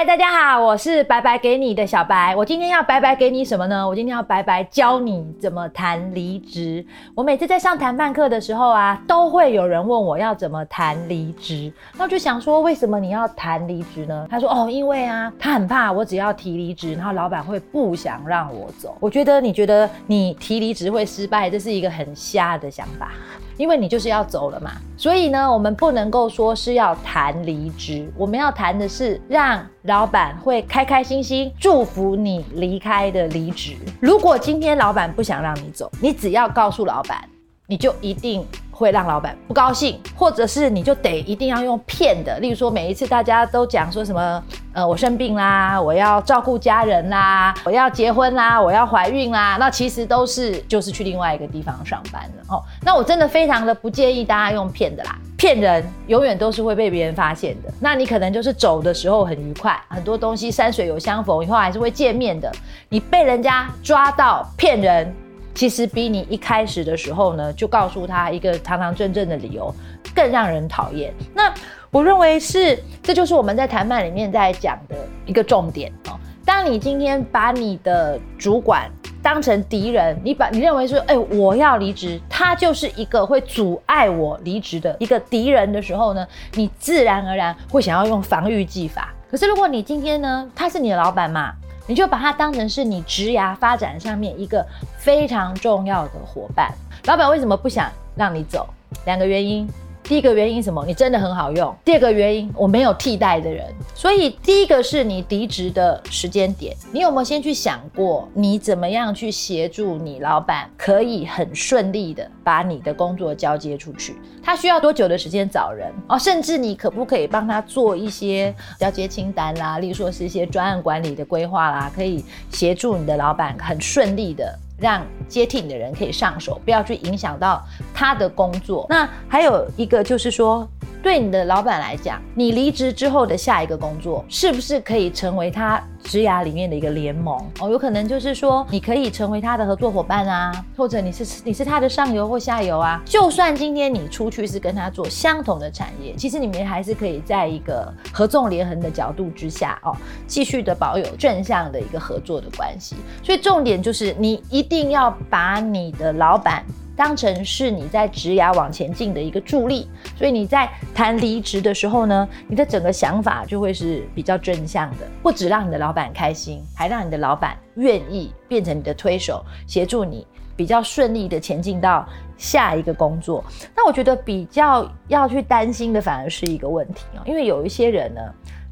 嗨，大家好，我是白白给你的小白。我今天要白白给你什么呢？我今天要白白教你怎么谈离职。我每次在上谈判课的时候啊，都会有人问我要怎么谈离职。那我就想说，为什么你要谈离职呢？他说哦，因为啊，他很怕我只要提离职，然后老板会不想让我走。我觉得你觉得你提离职会失败，这是一个很瞎的想法。因为你就是要走了嘛，所以呢，我们不能够说是要谈离职，我们要谈的是让老板会开开心心祝福你离开的离职。如果今天老板不想让你走，你只要告诉老板，你就一定。会让老板不高兴，或者是你就得一定要用骗的，例如说每一次大家都讲说什么，呃，我生病啦，我要照顾家人啦，我要结婚啦，我要怀孕啦，那其实都是就是去另外一个地方上班了哦。那我真的非常的不建议大家用骗的啦，骗人永远都是会被别人发现的。那你可能就是走的时候很愉快，很多东西山水有相逢，以后还是会见面的。你被人家抓到骗人。其实比你一开始的时候呢，就告诉他一个堂堂正正的理由，更让人讨厌。那我认为是，这就是我们在谈判里面在讲的一个重点哦。当你今天把你的主管当成敌人，你把你认为说，哎，我要离职，他就是一个会阻碍我离职的一个敌人的时候呢，你自然而然会想要用防御技法。可是如果你今天呢，他是你的老板嘛？你就把它当成是你职涯发展上面一个非常重要的伙伴。老板为什么不想让你走？两个原因。第一个原因什么？你真的很好用。第二个原因，我没有替代的人。所以第一个是你离职的时间点，你有没有先去想过，你怎么样去协助你老板，可以很顺利的把你的工作交接出去？他需要多久的时间找人？哦，甚至你可不可以帮他做一些交接清单啦，例如说是一些专案管理的规划啦，可以协助你的老板很顺利的。让接替你的人可以上手，不要去影响到他的工作。那还有一个就是说。对你的老板来讲，你离职之后的下一个工作，是不是可以成为他职涯里面的一个联盟？哦，有可能就是说，你可以成为他的合作伙伴啊，或者你是你是他的上游或下游啊。就算今天你出去是跟他做相同的产业，其实你们还是可以在一个合纵连横的角度之下哦，继续的保有正向的一个合作的关系。所以重点就是，你一定要把你的老板。当成是你在职涯往前进的一个助力，所以你在谈离职的时候呢，你的整个想法就会是比较正向的，不止让你的老板开心，还让你的老板愿意变成你的推手，协助你比较顺利的前进到下一个工作。那我觉得比较要去担心的反而是一个问题哦，因为有一些人呢。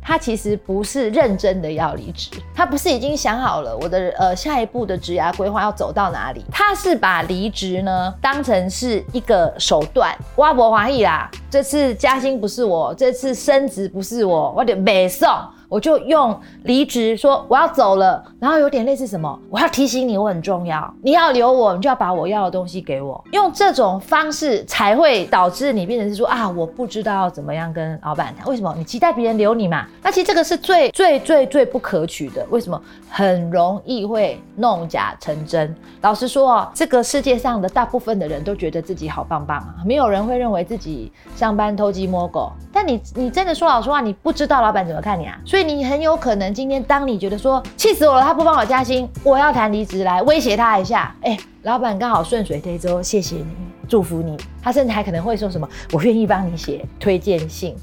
他其实不是认真的要离职，他不是已经想好了我的呃下一步的职涯规划要走到哪里，他是把离职呢当成是一个手段，挖博华裔啦，这次加薪不是我，这次升职不是我，我得没送。我就用离职说我要走了，然后有点类似什么，我要提醒你我很重要，你要留我，你就要把我要的东西给我。用这种方式才会导致你变成是说啊，我不知道怎么样跟老板谈。为什么？你期待别人留你嘛？那其实这个是最最最最不可取的。为什么？很容易会弄假成真。老实说哦，这个世界上的大部分的人都觉得自己好棒棒啊，没有人会认为自己上班偷鸡摸狗。但你你真的说老实话，你不知道老板怎么看你啊，所以。所以你很有可能今天，当你觉得说气死我了，他不帮我加薪，我要谈离职来威胁他一下。哎，老板刚好顺水推舟，谢谢你，祝福你。他甚至还可能会说什么，我愿意帮你写推荐信。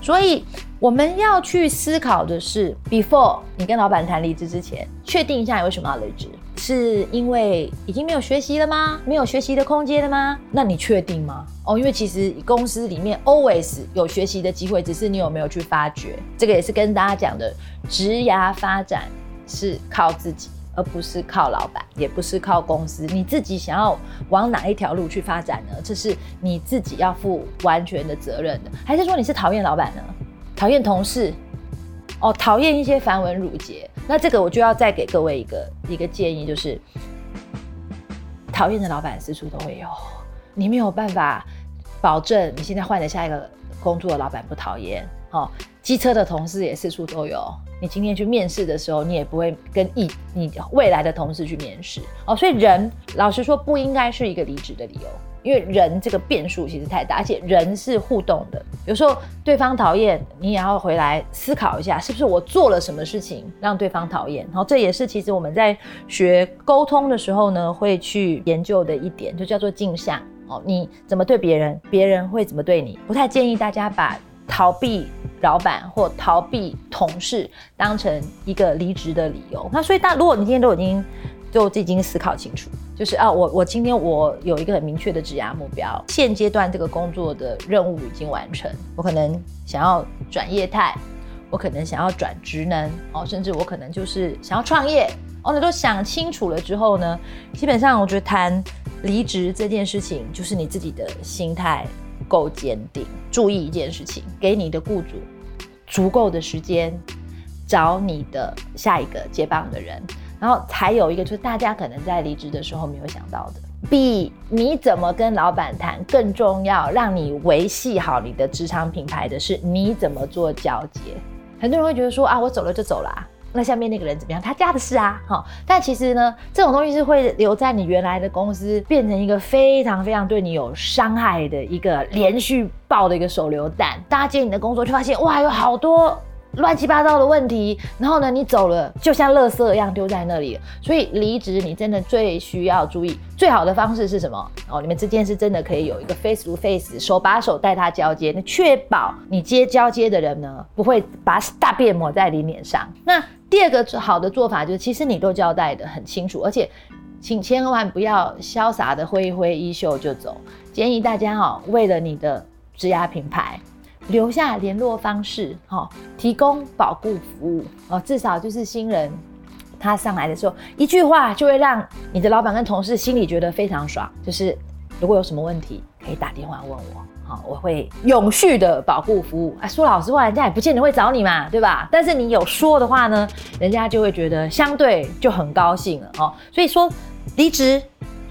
所以我们要去思考的是，before 你跟老板谈离职之前，确定一下你为什么要离职。是因为已经没有学习了吗？没有学习的空间了吗？那你确定吗？哦，因为其实公司里面 always 有学习的机会，只是你有没有去发掘。这个也是跟大家讲的，职涯发展是靠自己，而不是靠老板，也不是靠公司。你自己想要往哪一条路去发展呢？这是你自己要负完全的责任的。还是说你是讨厌老板呢？讨厌同事？哦，讨厌一些繁文缛节，那这个我就要再给各位一个一个建议，就是讨厌的老板四处都会有，你没有办法保证你现在换的下一个工作的老板不讨厌。哦，机车的同事也四处都有，你今天去面试的时候，你也不会跟一你未来的同事去面试。哦，所以人老实说不应该是一个离职的理由。因为人这个变数其实太大，而且人是互动的。有时候对方讨厌，你也要回来思考一下，是不是我做了什么事情让对方讨厌？然后这也是其实我们在学沟通的时候呢，会去研究的一点，就叫做镜像哦。你怎么对别人，别人会怎么对你？不太建议大家把逃避老板或逃避同事当成一个离职的理由。那所以，大如果你今天都已经就已经思考清楚，就是啊，我我今天我有一个很明确的职涯目标，现阶段这个工作的任务已经完成，我可能想要转业态，我可能想要转职能，哦，甚至我可能就是想要创业，哦，那都想清楚了之后呢，基本上我觉得谈离职这件事情，就是你自己的心态够坚定，注意一件事情，给你的雇主足够的时间找你的下一个接棒的人。然后还有一个，就是大家可能在离职的时候没有想到的，比你怎么跟老板谈更重要，让你维系好你的职场品牌的是你怎么做交接。很多人会觉得说啊，我走了就走了，那下面那个人怎么样？他家的事啊，哈。但其实呢，这种东西是会留在你原来的公司，变成一个非常非常对你有伤害的一个连续爆的一个手榴弹。大家接你的工作，就发现哇，有好多。乱七八糟的问题，然后呢，你走了就像垃圾一样丢在那里。所以离职，你真的最需要注意，最好的方式是什么？哦，你们之间是真的可以有一个 face to face，手把手带他交接，那确保你接交接的人呢，不会把大便抹在你脸上。那第二个好的做法就是，其实你都交代的很清楚，而且请千万不要潇洒的挥一挥衣袖就走。建议大家哦，为了你的职涯品牌。留下联络方式，哈，提供保护服务，哦，至少就是新人他上来的时候，一句话就会让你的老板跟同事心里觉得非常爽。就是如果有什么问题，可以打电话问我，好，我会永续的保护服务。啊，说老实话，人家也不见得会找你嘛，对吧？但是你有说的话呢，人家就会觉得相对就很高兴了，哦。所以说，离职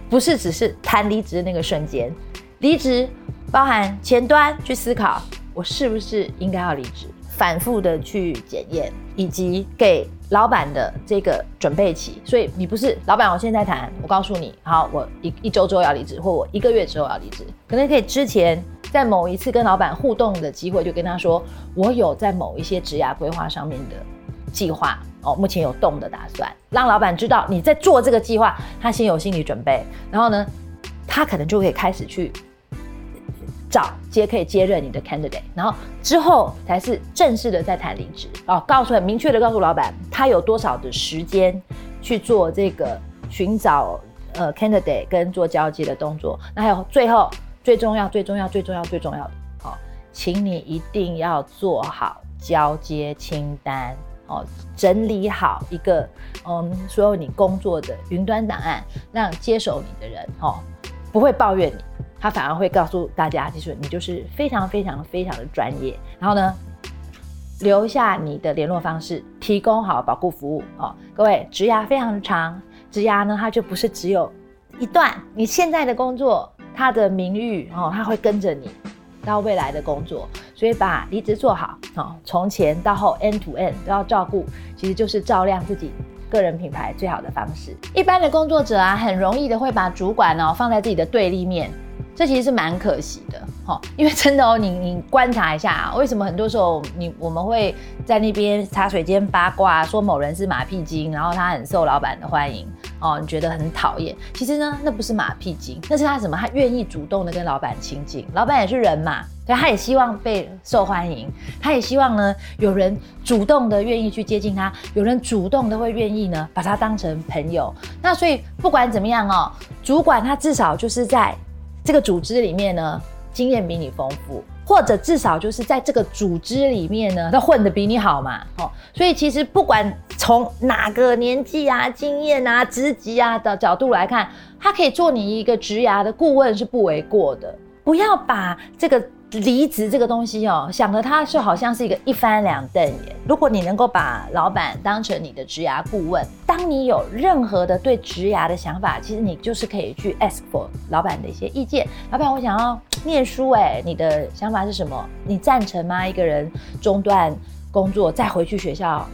不是只是谈离职的那个瞬间，离职包含前端去思考。我是不是应该要离职？反复的去检验，以及给老板的这个准备期。所以你不是老板，我现在谈，我告诉你，好，我一一周之后要离职，或我一个月之后要离职，可能可以之前在某一次跟老板互动的机会，就跟他说，我有在某一些职涯规划上面的计划哦，目前有动的打算，让老板知道你在做这个计划，他先有心理准备，然后呢，他可能就可以开始去。找接可以接任你的 candidate，然后之后才是正式的在谈离职哦，告诉很明确的告诉老板，他有多少的时间去做这个寻找呃 candidate 跟做交接的动作。那还有最后最重要最重要最重要最重要的哦，请你一定要做好交接清单哦，整理好一个嗯所有你工作的云端档案，让接手你的人哦不会抱怨你。他反而会告诉大家，就是你就是非常非常非常的专业。然后呢，留下你的联络方式，提供好保护服务哦。各位，职涯非常的长，职涯呢，它就不是只有一段。你现在的工作，它的名誉哦，它会跟着你到未来的工作。所以把离职做好哦，从前到后，end to end 都要照顾，其实就是照亮自己个人品牌最好的方式。一般的工作者啊，很容易的会把主管哦放在自己的对立面。这其实是蛮可惜的，哈，因为真的哦，你你观察一下啊，为什么很多时候你我们会在那边茶水间八卦，说某人是马屁精，然后他很受老板的欢迎，哦，你觉得很讨厌。其实呢，那不是马屁精，那是他什么？他愿意主动的跟老板亲近，老板也是人嘛，对，他也希望被受欢迎，他也希望呢有人主动的愿意去接近他，有人主动的会愿意呢把他当成朋友。那所以不管怎么样哦，主管他至少就是在。这个组织里面呢，经验比你丰富，或者至少就是在这个组织里面呢，他混的比你好嘛，哦，所以其实不管从哪个年纪啊、经验啊、职级啊的角度来看，他可以做你一个职涯的顾问是不为过的。不要把这个。离职这个东西哦，想的他是好像是一个一翻两瞪眼。如果你能够把老板当成你的职涯顾问，当你有任何的对职涯的想法，其实你就是可以去 ask for 老板的一些意见。老板，我想要念书，哎，你的想法是什么？你赞成吗？一个人中断工作再回去学校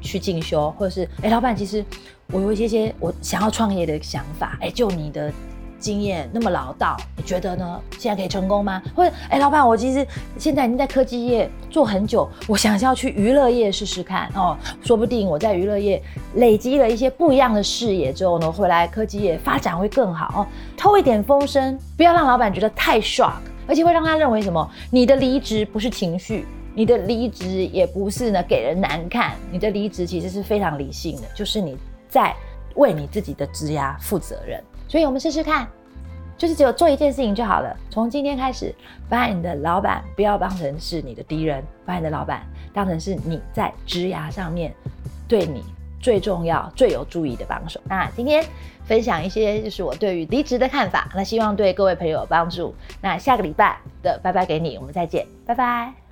去进修，或者是哎，老板，其实我有一些些我想要创业的想法，哎，就你的。经验，那么老道，你觉得呢？现在可以成功吗？或者，哎，老板，我其实现在已经在科技业做很久，我想要去娱乐业试试看哦，说不定我在娱乐业累积了一些不一样的视野之后呢，回来科技业发展会更好哦。偷一点风声，不要让老板觉得太 shock，而且会让他认为什么？你的离职不是情绪，你的离职也不是呢给人难看，你的离职其实是非常理性的，就是你在为你自己的职涯负责任。所以，我们试试看，就是只有做一件事情就好了。从今天开始，把你的老板不要当成是你的敌人，把你的老板当成是你在职涯上面对你最重要、最有注意的帮手。那今天分享一些就是我对于离职的看法，那希望对各位朋友有帮助。那下个礼拜的拜拜给你，我们再见，拜拜。